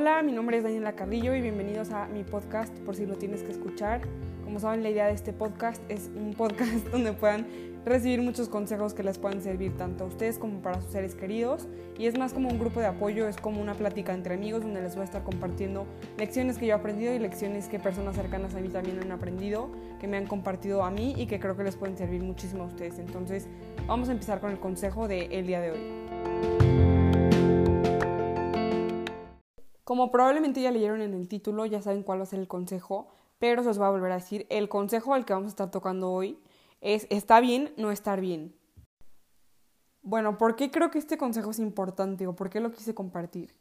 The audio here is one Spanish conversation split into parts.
Hola, mi nombre es Daniela Carrillo y bienvenidos a mi podcast por si lo tienes que escuchar. Como saben, la idea de este podcast es un podcast donde puedan recibir muchos consejos que les puedan servir tanto a ustedes como para sus seres queridos. Y es más como un grupo de apoyo, es como una plática entre amigos donde les voy a estar compartiendo lecciones que yo he aprendido y lecciones que personas cercanas a mí también han aprendido, que me han compartido a mí y que creo que les pueden servir muchísimo a ustedes. Entonces, vamos a empezar con el consejo del día de hoy. Como probablemente ya leyeron en el título, ya saben cuál va a ser el consejo, pero se os va a volver a decir, el consejo al que vamos a estar tocando hoy es está bien no estar bien. Bueno, ¿por qué creo que este consejo es importante o por qué lo quise compartir?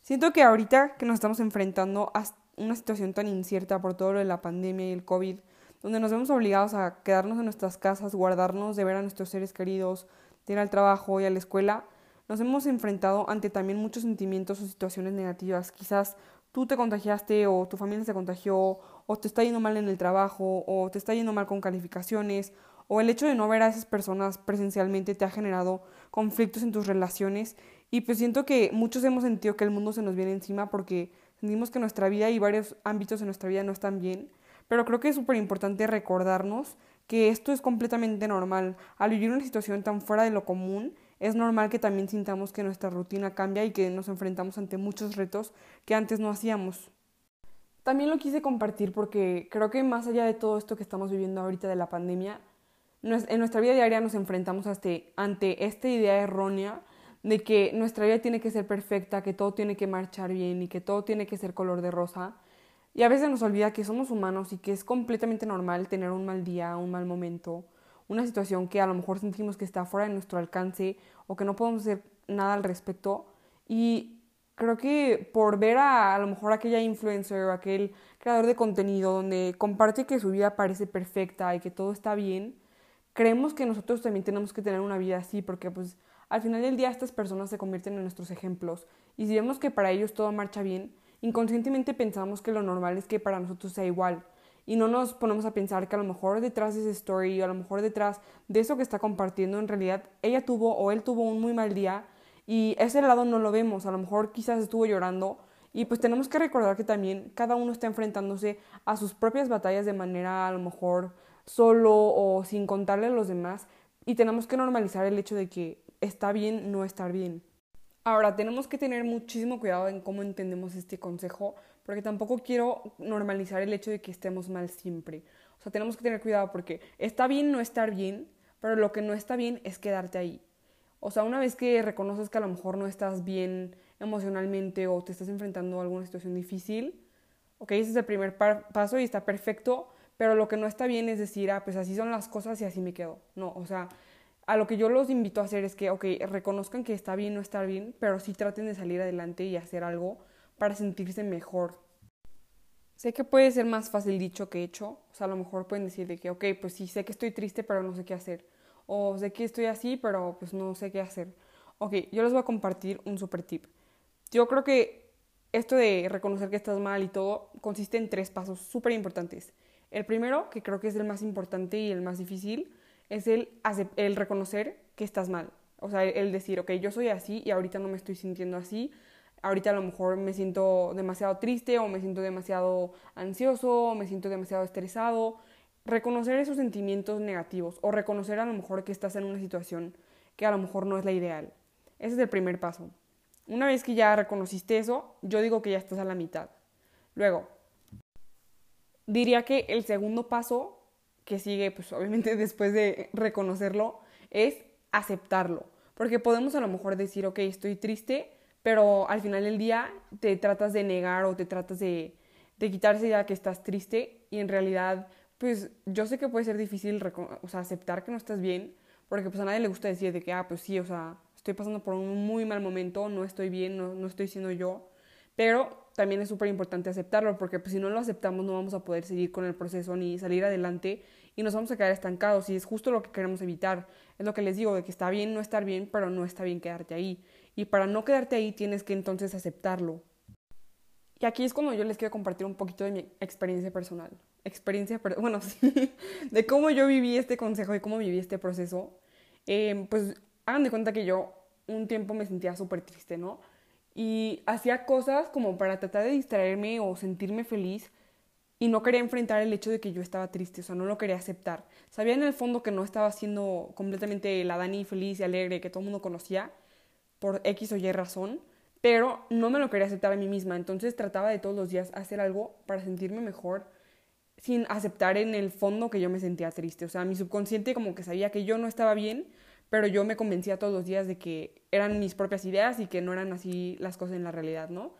Siento que ahorita que nos estamos enfrentando a una situación tan incierta por todo lo de la pandemia y el COVID, donde nos vemos obligados a quedarnos en nuestras casas, guardarnos de ver a nuestros seres queridos, de ir al trabajo y a la escuela, nos hemos enfrentado ante también muchos sentimientos o situaciones negativas. Quizás tú te contagiaste o tu familia se contagió o te está yendo mal en el trabajo o te está yendo mal con calificaciones o el hecho de no ver a esas personas presencialmente te ha generado conflictos en tus relaciones y pues siento que muchos hemos sentido que el mundo se nos viene encima porque sentimos que nuestra vida y varios ámbitos de nuestra vida no están bien, pero creo que es súper importante recordarnos que esto es completamente normal. Al vivir una situación tan fuera de lo común, es normal que también sintamos que nuestra rutina cambia y que nos enfrentamos ante muchos retos que antes no hacíamos. También lo quise compartir porque creo que más allá de todo esto que estamos viviendo ahorita de la pandemia, en nuestra vida diaria nos enfrentamos ante esta idea errónea de que nuestra vida tiene que ser perfecta, que todo tiene que marchar bien y que todo tiene que ser color de rosa. Y a veces nos olvida que somos humanos y que es completamente normal tener un mal día, un mal momento, una situación que a lo mejor sentimos que está fuera de nuestro alcance o que no podemos hacer nada al respecto. Y creo que por ver a a lo mejor aquella influencer o aquel creador de contenido donde comparte que su vida parece perfecta y que todo está bien, creemos que nosotros también tenemos que tener una vida así porque pues al final del día estas personas se convierten en nuestros ejemplos y si vemos que para ellos todo marcha bien, inconscientemente pensamos que lo normal es que para nosotros sea igual y no nos ponemos a pensar que a lo mejor detrás de esa story o a lo mejor detrás de eso que está compartiendo en realidad ella tuvo o él tuvo un muy mal día y ese lado no lo vemos, a lo mejor quizás estuvo llorando y pues tenemos que recordar que también cada uno está enfrentándose a sus propias batallas de manera a lo mejor solo o sin contarle a los demás y tenemos que normalizar el hecho de que está bien no estar bien. Ahora, tenemos que tener muchísimo cuidado en cómo entendemos este consejo porque tampoco quiero normalizar el hecho de que estemos mal siempre. O sea, tenemos que tener cuidado porque está bien no estar bien, pero lo que no está bien es quedarte ahí. O sea, una vez que reconoces que a lo mejor no estás bien emocionalmente o te estás enfrentando a alguna situación difícil, ok, ese es el primer paso y está perfecto, pero lo que no está bien es decir, ah, pues así son las cosas y así me quedo. No, o sea, a lo que yo los invito a hacer es que, ok, reconozcan que está bien no estar bien, pero sí traten de salir adelante y hacer algo para sentirse mejor. Sé que puede ser más fácil dicho que hecho, o sea, a lo mejor pueden decir de que, ok, pues sí, sé que estoy triste, pero no sé qué hacer, o sé que estoy así, pero pues no sé qué hacer. Ok, yo les voy a compartir un super tip. Yo creo que esto de reconocer que estás mal y todo consiste en tres pasos súper importantes. El primero, que creo que es el más importante y el más difícil, es el, el reconocer que estás mal. O sea, el decir, ok, yo soy así y ahorita no me estoy sintiendo así, ahorita a lo mejor me siento demasiado triste o me siento demasiado ansioso o me siento demasiado estresado. Reconocer esos sentimientos negativos o reconocer a lo mejor que estás en una situación que a lo mejor no es la ideal. Ese es el primer paso. Una vez que ya reconociste eso, yo digo que ya estás a la mitad. Luego, diría que el segundo paso que sigue, pues obviamente después de reconocerlo, es aceptarlo. Porque podemos a lo mejor decir, ok, estoy triste, pero al final del día te tratas de negar o te tratas de, de quitar que estás triste y en realidad, pues yo sé que puede ser difícil o sea, aceptar que no estás bien, porque pues a nadie le gusta decir de que, ah, pues sí, o sea, estoy pasando por un muy mal momento, no estoy bien, no, no estoy siendo yo, pero también es súper importante aceptarlo, porque pues si no lo aceptamos no vamos a poder seguir con el proceso ni salir adelante y nos vamos a quedar estancados y es justo lo que queremos evitar. Es lo que les digo, de que está bien no estar bien, pero no está bien quedarte ahí. Y para no quedarte ahí tienes que entonces aceptarlo. Y aquí es cuando yo les quiero compartir un poquito de mi experiencia personal. Experiencia, bueno, sí, de cómo yo viví este consejo y cómo viví este proceso. Em, pues hagan de cuenta que yo un tiempo me sentía súper triste, ¿no? y hacía cosas como para tratar de distraerme o sentirme feliz y no quería enfrentar el hecho de que yo estaba triste, o sea, no lo quería aceptar. Sabía en el fondo que no estaba siendo completamente la Dani feliz y alegre que todo el mundo conocía por X o Y razón, pero no me lo quería aceptar a mí misma, entonces trataba de todos los días hacer algo para sentirme mejor sin aceptar en el fondo que yo me sentía triste, o sea, mi subconsciente como que sabía que yo no estaba bien, pero yo me convencía todos los días de que eran mis propias ideas y que no eran así las cosas en la realidad, ¿no?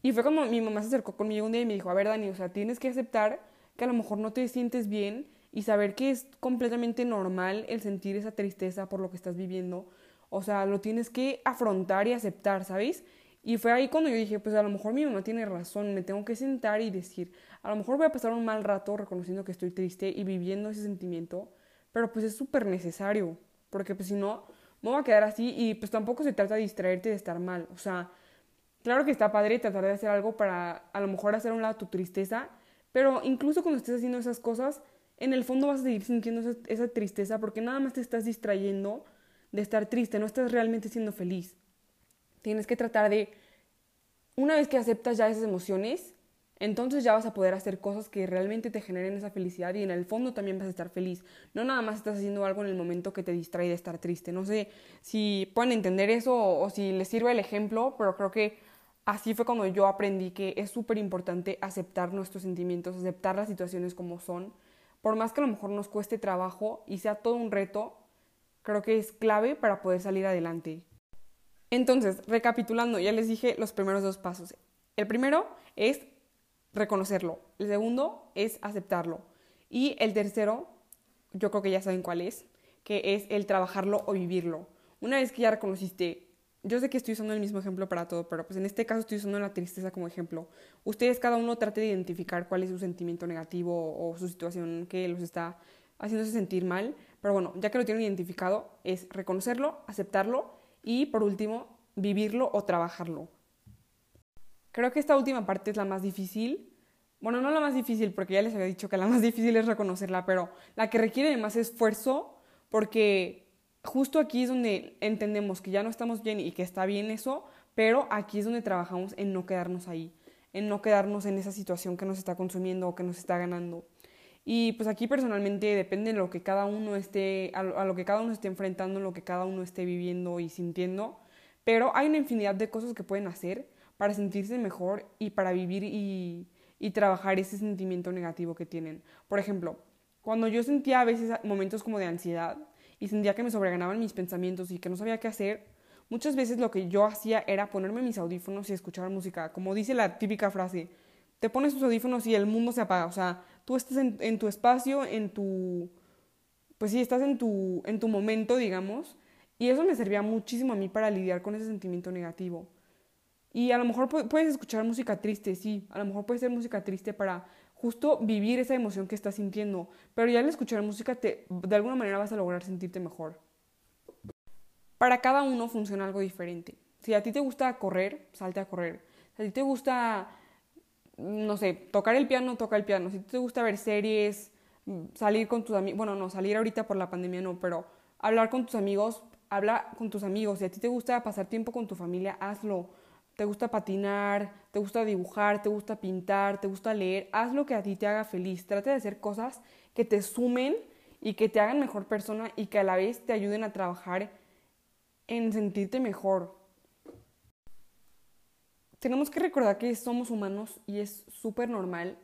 Y fue como mi mamá se acercó conmigo un día y me dijo, a ver, Dani, o sea, tienes que aceptar que a lo mejor no te sientes bien y saber que es completamente normal el sentir esa tristeza por lo que estás viviendo. O sea, lo tienes que afrontar y aceptar, ¿sabes? Y fue ahí cuando yo dije, pues a lo mejor mi mamá tiene razón, me tengo que sentar y decir, a lo mejor voy a pasar un mal rato reconociendo que estoy triste y viviendo ese sentimiento, pero pues es súper necesario porque pues si no, me voy a quedar así y pues tampoco se trata de distraerte de estar mal, o sea, claro que está padre tratar de hacer algo para a lo mejor hacer a un lado tu tristeza, pero incluso cuando estés haciendo esas cosas, en el fondo vas a seguir sintiendo esa, esa tristeza porque nada más te estás distrayendo de estar triste, no estás realmente siendo feliz. Tienes que tratar de, una vez que aceptas ya esas emociones, entonces ya vas a poder hacer cosas que realmente te generen esa felicidad y en el fondo también vas a estar feliz. No nada más estás haciendo algo en el momento que te distrae de estar triste. No sé si pueden entender eso o, si les sirve el ejemplo, pero creo que así fue cuando yo aprendí que es súper importante aceptar nuestros sentimientos, aceptar las situaciones como son. Por más que a lo mejor nos cueste trabajo y sea todo un reto, creo que es clave para poder salir adelante. Entonces, recapitulando, ya les dije los primeros dos pasos. El primero es reconocerlo. El segundo es aceptarlo. Y el tercero, yo creo que ya saben cuál es, que es el trabajarlo o vivirlo. Una vez que ya reconociste, yo sé que estoy usando el mismo ejemplo para todo, pero pues en este caso estoy usando la tristeza como ejemplo. Ustedes cada uno trate de identificar cuál es su sentimiento negativo o su situación que los está haciéndose sentir mal. Pero bueno, ya que lo tienen identificado, es reconocerlo, aceptarlo y por último, vivirlo o trabajarlo. Creo que esta última parte es la más difícil. Bueno, no la más difícil, porque ya les había dicho que la más difícil es reconocerla, pero la que requiere más esfuerzo, porque justo aquí es donde entendemos que ya no estamos bien y que está bien eso, pero aquí es donde trabajamos en no quedarnos ahí, en no quedarnos en esa situación que nos está consumiendo o que nos está ganando. Y pues aquí personalmente depende de lo que cada uno esté, a lo que cada uno esté enfrentando, lo que cada uno esté viviendo y sintiendo, pero hay una infinidad de cosas que pueden hacer para sentirse mejor y para vivir y, y trabajar ese sentimiento negativo que tienen. Por ejemplo, cuando yo sentía a veces momentos como de ansiedad y sentía que me sobreganaban mis pensamientos y que no sabía qué hacer, muchas veces lo que yo hacía era ponerme mis audífonos y escuchar música. Como dice la típica frase, te pones tus audífonos y el mundo se apaga. O sea, tú estás en, tu espacio, en tu... Pues sí, estás en tu, en tu momento, digamos. Y eso me servía muchísimo a mí para lidiar con ese sentimiento negativo. Y a lo mejor puedes escuchar música triste, sí, a lo mejor puede ser música triste para justo vivir esa emoción que estás sintiendo, pero ya al escuchar música te, de alguna manera vas a lograr sentirte mejor. Para cada uno funciona algo diferente. Si a ti te gusta correr, salte a correr. Si a ti te gusta, no sé, tocar el piano, toca el piano. Si te gusta ver series, salir con tus amigos, bueno, no, salir ahorita por la pandemia no, pero hablar con tus amigos, habla con tus amigos. Si a ti te gusta pasar tiempo con tu familia, hazlo te gusta patinar, te gusta dibujar, te gusta pintar, te gusta leer, haz lo que a ti te haga feliz. Trata de hacer cosas que te sumen y que te hagan mejor persona y que a la vez te ayuden a trabajar en sentirte mejor. Tenemos que recordar que somos humanos y es súper normal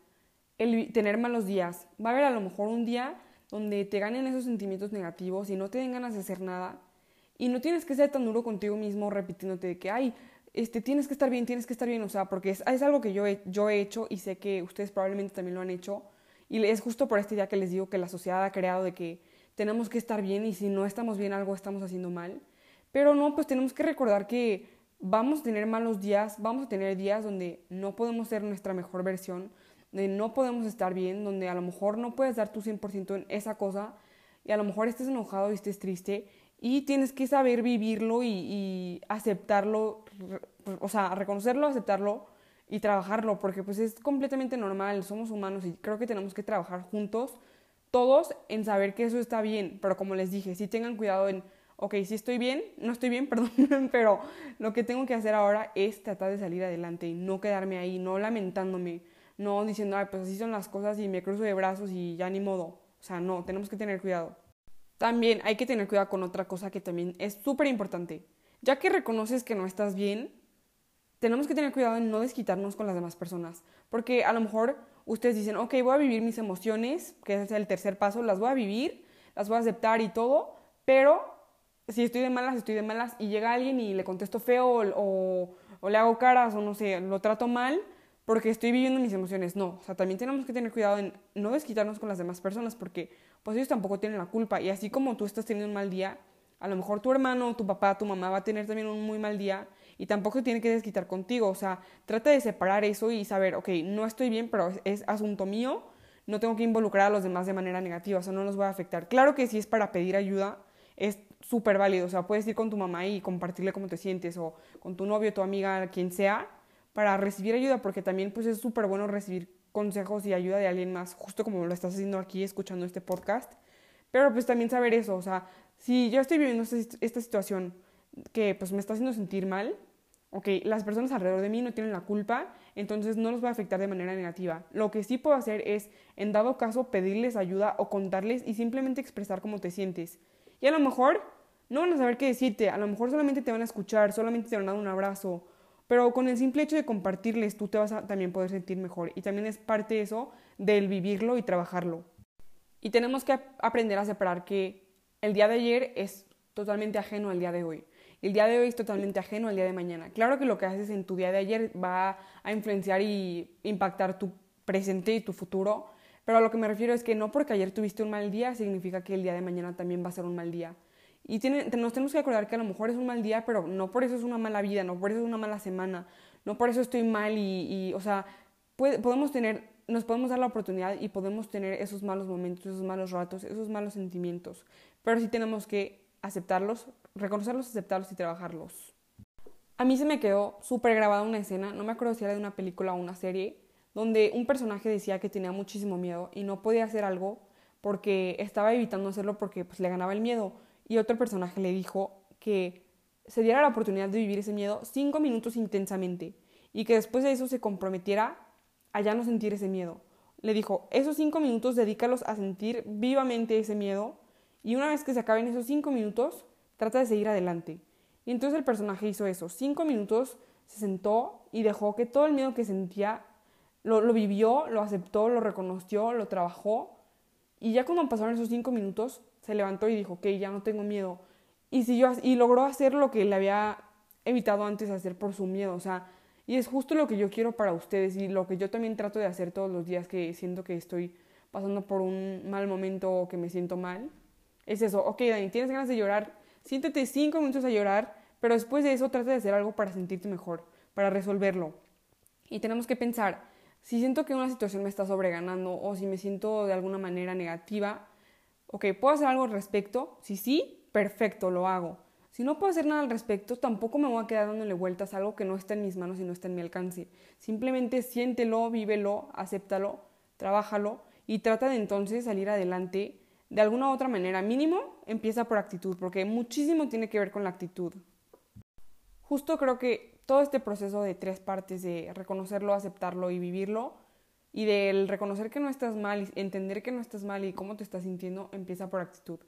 el tener malos días. Va a haber a lo mejor un día donde te ganen esos sentimientos negativos y no te den ganas de hacer nada. Y no tienes que ser tan duro contigo mismo repitiéndote de que, ay, este, tienes que estar bien, tienes que estar bien, o sea, porque es, es algo que yo he, yo he hecho y sé que ustedes probablemente también lo han hecho. Y es justo por este día que les digo que la sociedad ha creado de que tenemos que estar bien y si no estamos bien algo estamos haciendo mal. Pero no, pues tenemos que recordar que vamos a tener malos días, vamos a tener días donde no podemos ser nuestra mejor versión, donde no podemos estar bien, donde a lo mejor no puedes dar tu 100% en esa cosa y a lo mejor estés enojado y estés triste y tienes que saber vivirlo y, aceptarlo, o sea, reconocerlo, aceptarlo y trabajarlo, porque pues es completamente normal, somos humanos y creo que tenemos que trabajar juntos, todos, en saber que eso está bien, pero como les dije, sí tengan cuidado en, ok, sí estoy bien, no estoy bien, perdón, pero lo que tengo que hacer ahora es tratar de salir adelante y no quedarme ahí, no lamentándome, no diciendo, ay, pues así son las cosas y me cruzo de brazos y ya ni modo. O sea, no, tenemos que tener cuidado. También hay que tener cuidado con otra cosa que también es súper importante. Ya que reconoces que no estás bien, tenemos que tener cuidado en no desquitarnos con las demás personas. Porque a lo mejor ustedes dicen, ok, voy a vivir mis emociones, que es el tercer paso, las voy a vivir, las voy a aceptar y todo, pero si estoy de malas, estoy de malas y llega alguien y le contesto feo o, le hago caras o no sé, lo trato mal porque estoy viviendo mis emociones. No, o sea, también tenemos que tener cuidado en no desquitarnos con las demás personas porque pues ellos tampoco tienen la culpa y así como tú estás teniendo un mal día, a lo mejor tu hermano, tu papá, tu mamá va a tener también un muy mal día y tampoco tiene que desquitar contigo. O sea, trata de separar eso y saber, ok, no estoy bien, pero es asunto mío, no tengo que involucrar a los demás de manera negativa, o sea, no los voy a afectar. Claro que si es para pedir ayuda, es súper válido. O sea, puedes ir con tu mamá y compartirle cómo te sientes, o con tu novio, tu amiga, quien sea, para recibir ayuda, porque también pues es súper bueno recibir consejos y ayuda de alguien más, justo como lo estás haciendo aquí escuchando este podcast. Pero pues también saber eso, o sea, si yo estoy viviendo esta, situación que pues me está haciendo sentir mal, ok, las personas alrededor de mí no tienen la culpa, entonces no los va a afectar de manera negativa. Lo que sí puedo hacer es, en dado caso, pedirles ayuda o contarles y simplemente expresar cómo te sientes. Y a lo mejor no van a saber qué decirte, a lo mejor solamente te van a escuchar, solamente te van a dar un abrazo, pero con el simple hecho de compartirles tú te vas a también poder sentir mejor y también es parte de eso del vivirlo y trabajarlo. Y tenemos que aprender a separar que el día de ayer es totalmente ajeno al día de hoy. El día de hoy es totalmente ajeno al día de mañana. Claro que lo que haces en tu día de ayer va a influenciar y impactar tu presente y tu futuro, pero a lo que me refiero es que no porque ayer tuviste un mal día significa que el día de mañana también va a ser un mal día. Y nos tenemos que acordar que a lo mejor es un mal día, pero no por eso es una mala vida, no por eso es una mala semana, no por eso estoy mal y, o sea, podemos tener, nos podemos dar la oportunidad y podemos tener esos malos momentos, esos malos ratos, esos malos sentimientos, pero sí tenemos que aceptarlos, reconocerlos, aceptarlos y trabajarlos. A mí se me quedó súper grabada una escena, no me acuerdo si era de una película o una serie, donde un personaje decía que tenía muchísimo miedo y no podía hacer algo porque estaba evitando hacerlo porque pues, le ganaba el miedo y otro personaje le dijo que se diera la oportunidad de vivir ese miedo cinco minutos intensamente y que después de eso se comprometiera a ya no sentir ese miedo. Le dijo, esos cinco minutos dedícalos a sentir vivamente ese miedo y una vez que se acaben esos cinco minutos, trata de seguir adelante. Y entonces el personaje hizo eso, cinco minutos, se sentó y dejó que todo el miedo que sentía lo, lo vivió, lo aceptó, lo reconoció, lo trabajó y ya cuando pasaron esos cinco minutos, se levantó y dijo, ok, ya no tengo miedo. Y, siguió, y logró hacer lo que le había evitado antes hacer por su miedo. O sea, y es justo lo que yo quiero para ustedes y lo que yo también trato de hacer todos los días que siento que estoy pasando por un mal momento o que me siento mal. Es eso, ok, Dani, tienes ganas de llorar, siéntete cinco minutos a llorar, pero después de eso trata de hacer algo para sentirte mejor, para resolverlo. Y tenemos que pensar, si siento que una situación me está sobreganando o si me siento de alguna manera negativa, ok, ¿puedo hacer algo al respecto? Si sí, perfecto, lo hago. Si no puedo hacer nada al respecto, tampoco me voy a quedar dándole vueltas a algo que no está en mis manos y no está en mi alcance. Simplemente siéntelo, vívelo, acéptalo, trabájalo y trata de entonces salir adelante de alguna u otra manera. Mínimo, empieza por actitud, porque muchísimo tiene que ver con la actitud. Justo creo que todo este proceso de tres partes, de reconocerlo, aceptarlo y vivirlo, y del reconocer que no estás mal y entender que no estás mal y cómo te estás sintiendo, empieza por actitud.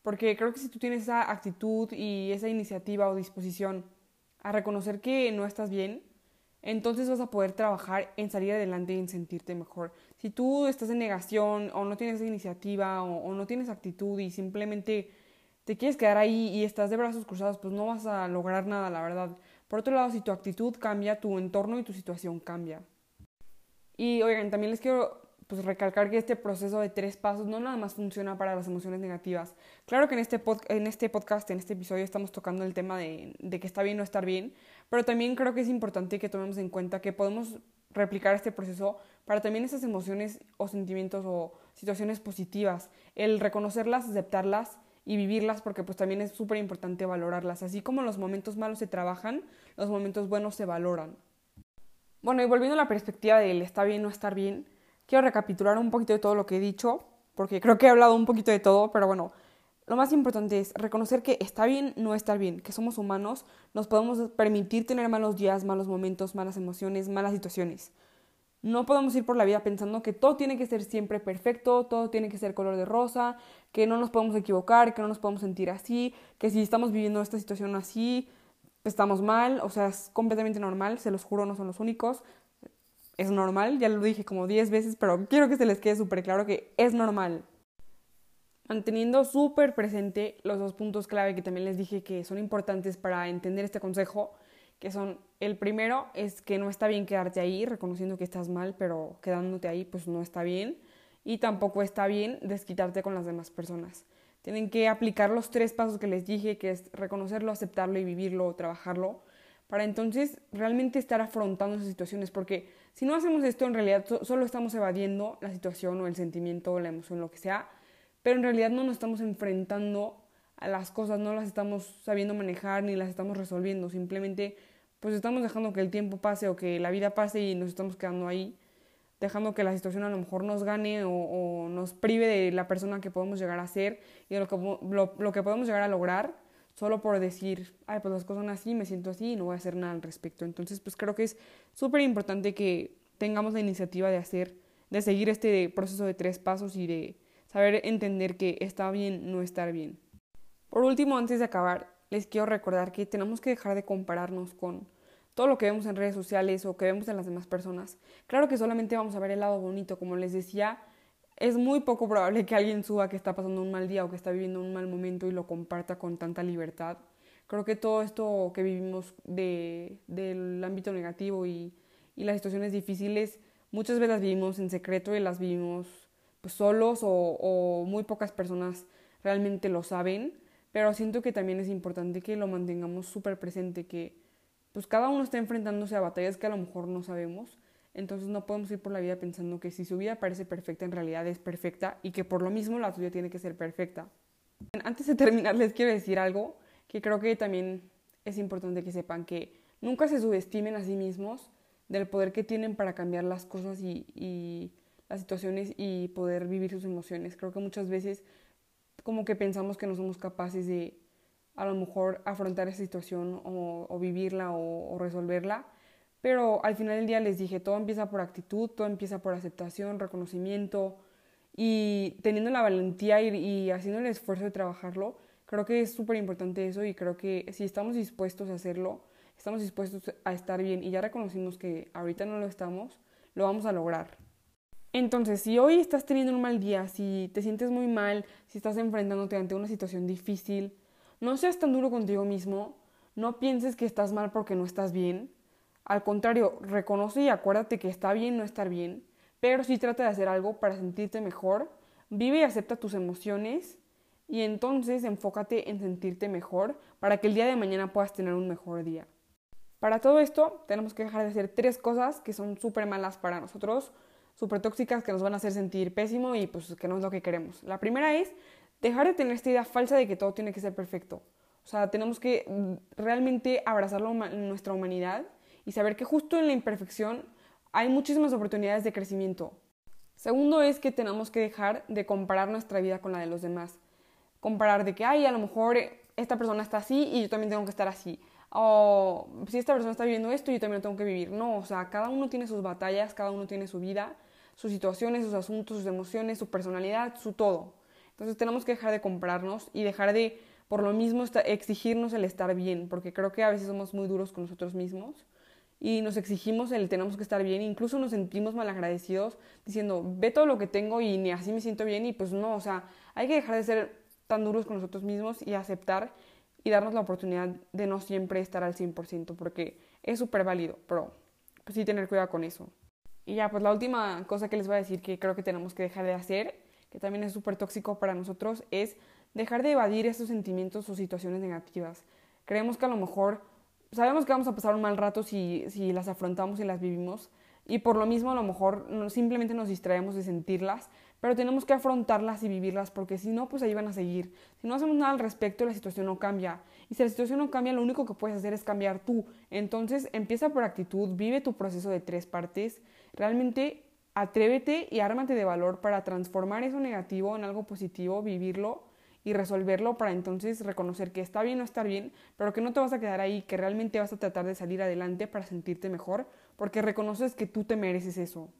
Porque creo que si tú tienes esa actitud y esa iniciativa o disposición a reconocer que no estás bien, entonces vas a poder trabajar en salir adelante y en sentirte mejor. Si tú estás en negación o no tienes iniciativa o, o no tienes actitud y simplemente te quieres quedar ahí y estás de brazos cruzados, pues no vas a lograr nada, la verdad. Por otro lado, si tu actitud cambia, tu entorno y tu situación cambia. Y oigan, también les quiero pues, recalcar que este proceso de tres pasos no nada más funciona para las emociones negativas. Claro que en este, en este podcast, en este episodio, estamos tocando el tema de, de que está bien o estar bien, pero también creo que es importante que tomemos en cuenta que podemos replicar este proceso para también esas emociones o sentimientos o situaciones positivas, el reconocerlas, aceptarlas y vivirlas porque pues también es súper importante valorarlas. Así como los momentos malos se trabajan, los momentos buenos se valoran. Bueno, y volviendo a la perspectiva del está bien o estar bien, quiero recapitular un poquito de todo lo que he dicho, porque creo que he hablado un poquito de todo, pero bueno, lo más importante es reconocer que está bien no estar bien, que somos humanos, nos podemos permitir tener malos días, malos momentos, malas emociones, malas situaciones. No podemos ir por la vida pensando que todo tiene que ser siempre perfecto, todo tiene que ser color de rosa, que no nos podemos equivocar, que no nos podemos sentir así, que si estamos viviendo esta situación así, estamos mal, o sea, es completamente normal, se los juro, no son los únicos. Es normal, ya lo dije como 10 veces, pero quiero que se les quede súper claro que es normal manteniendo súper presente los dos puntos clave que también les dije que son importantes para entender este consejo, que son el primero es que no está bien quedarte ahí reconociendo que estás mal, pero quedándote ahí pues no está bien y tampoco está bien desquitarte con las demás personas. Tienen que aplicar los tres pasos que les dije, que es reconocerlo, aceptarlo y vivirlo, trabajarlo, para entonces realmente estar afrontando esas situaciones, porque si no hacemos esto en realidad solo estamos evadiendo la situación o el sentimiento o la emoción, lo que sea, pero en realidad no nos estamos enfrentando a las cosas, no las estamos sabiendo manejar ni las estamos resolviendo, simplemente pues estamos dejando que el tiempo pase o que la vida pase y nos estamos quedando ahí, dejando que la situación a lo mejor nos gane o, nos prive de la persona que podemos llegar a ser y de lo que, lo, que podemos llegar a lograr solo por decir, ay, pues las cosas son así, me siento así y no voy a hacer nada al respecto. Entonces, pues creo que es súper importante que tengamos la iniciativa de hacer, de seguir este proceso de tres pasos y de saber entender que está bien no estar bien. Por último, antes de acabar, les quiero recordar que tenemos que dejar de compararnos con todo lo que vemos en redes sociales o que vemos en las demás personas. Claro que solamente vamos a ver el lado bonito, como les decía, es muy poco probable que alguien suba que está pasando un mal día o que está viviendo un mal momento y lo comparta con tanta libertad. Creo que todo esto que vivimos de, del ámbito negativo y, y las situaciones difíciles, muchas veces las vivimos en secreto y las vivimos pues, solos o, muy pocas personas realmente lo saben, pero siento que también es importante que lo mantengamos súper presente, que pues cada uno está enfrentándose a batallas que a lo mejor no sabemos, entonces no podemos ir por la vida pensando que si su vida parece perfecta en realidad es perfecta y que por lo mismo la tuya tiene que ser perfecta. Antes de terminar les quiero decir algo que creo que también es importante que sepan que nunca se subestimen a sí mismos del poder que tienen para cambiar las cosas y las situaciones y poder vivir sus emociones. Creo que muchas veces como que pensamos que no somos capaces de a lo mejor afrontar esa situación o, vivirla o, resolverla, pero al final del día les dije, todo empieza por actitud, todo empieza por aceptación, reconocimiento y teniendo la valentía y, y haciendo el esfuerzo de trabajarlo, creo que es súper importante eso y creo que si estamos dispuestos a hacerlo, estamos dispuestos a estar bien y ya reconocimos que ahorita no lo estamos, lo vamos a lograr. Entonces, si hoy estás teniendo un mal día, si te sientes muy mal, si estás enfrentándote ante una situación difícil, no seas tan duro contigo mismo, no pienses que estás mal porque no estás bien. Al contrario, reconoce y acuérdate que está bien no estar bien, pero sí trata de hacer algo para sentirte mejor, vive y acepta tus emociones y entonces enfócate en sentirte mejor para que el día de mañana puedas tener un mejor día. Para todo esto, tenemos que dejar de hacer tres cosas que son súper malas para nosotros súper tóxicas que nos van a hacer sentir pésimo y pues que no es lo que queremos. La primera es dejar de tener esta idea falsa de que todo tiene que ser perfecto. O sea, tenemos que mm, realmente abrazarlo en nuestra humanidad y saber que justo en la imperfección hay muchísimas oportunidades de crecimiento. Segundo es que tenemos que dejar de comparar nuestra vida con la de los demás. Comparar de que, ay, a lo mejor esta persona está así y yo también tengo que estar así o si esta persona está viviendo esto, yo también lo tengo que vivir. No, o sea, cada uno tiene sus batallas, cada uno tiene su vida, sus situaciones, sus asuntos, sus emociones, su personalidad, su todo. Entonces tenemos que dejar de comprarnos y dejar de, por lo mismo, exigirnos el estar bien, porque creo que a veces somos muy duros con nosotros mismos y nos exigimos el tenemos que estar bien, incluso nos sentimos malagradecidos diciendo, ve todo lo que tengo y ni así me siento bien y pues no, o sea, hay que dejar de ser tan duros con nosotros mismos y aceptar y darnos la oportunidad de no siempre estar al 100%, porque es súper válido, pero pues sí tener cuidado con eso. Y ya, pues la última cosa que les voy a decir que creo que tenemos que dejar de hacer, que también es súper tóxico para nosotros, es dejar de evadir esos sentimientos o situaciones negativas. Creemos que a lo mejor, sabemos que vamos a pasar un mal rato si, si las afrontamos y las vivimos, y por lo mismo a lo mejor simplemente nos distraemos de sentirlas, pero tenemos que afrontarlas y vivirlas porque si no, pues ahí van a seguir. Si no hacemos nada al respecto, la situación no cambia. Y si la situación no cambia, lo único que puedes hacer es cambiar tú. Entonces, empieza por actitud, vive tu proceso de tres partes. Realmente atrévete y ármate de valor para transformar eso negativo en algo positivo, vivirlo y resolverlo para entonces reconocer que está bien o estar bien, pero que no te vas a quedar ahí, que realmente vas a tratar de salir adelante para sentirte mejor, porque reconoces que tú te mereces eso.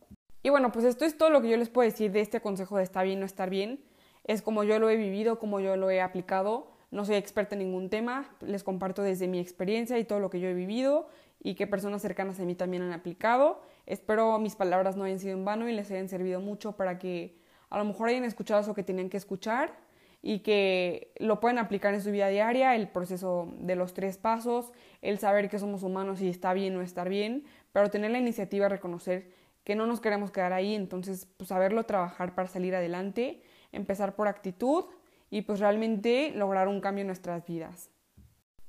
Y bueno, pues esto es todo lo que yo les puedo decir de este consejo de está bien o estar bien. Es como yo lo he vivido, como yo lo he aplicado. No soy experta en ningún tema, les comparto desde mi experiencia y todo lo que yo he vivido y que personas cercanas a mí también han aplicado. Espero mis palabras no hayan sido en vano y les hayan servido mucho para que a lo mejor hayan escuchado eso que tenían que escuchar y que lo pueden aplicar en su vida diaria, el proceso de los tres pasos, el saber que somos humanos y está bien o estar bien, pero tener la iniciativa reconocer que no nos queremos quedar ahí, entonces pues saberlo trabajar para salir adelante, empezar por actitud y pues realmente lograr un cambio en nuestras vidas.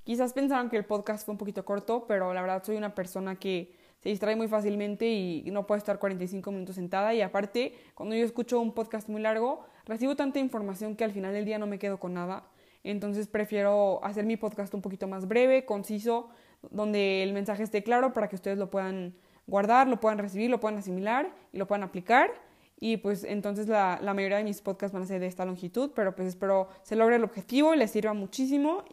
Quizás pensaron que el podcast fue un poquito corto, pero la verdad soy una persona que se distrae muy fácilmente y no puedo estar 45 minutos sentada. Y aparte, cuando yo escucho un podcast muy largo, recibo tanta información que al final del día no me quedo con nada. Entonces prefiero hacer mi podcast un poquito más breve, conciso, donde el mensaje esté claro para que ustedes lo puedan guardar, lo puedan recibir, lo puedan asimilar y lo puedan aplicar. Y pues entonces la, mayoría de mis podcasts van a ser de esta longitud, pero pues espero se logre el objetivo y les sirva muchísimo.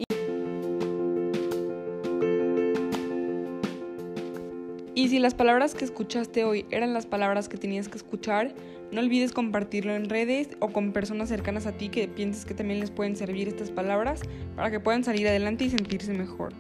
Si las palabras que escuchaste hoy eran las palabras que tenías que escuchar, no olvides compartirlo en redes o con personas cercanas a ti que pienses que también les pueden servir estas palabras para que puedan salir adelante y sentirse mejor.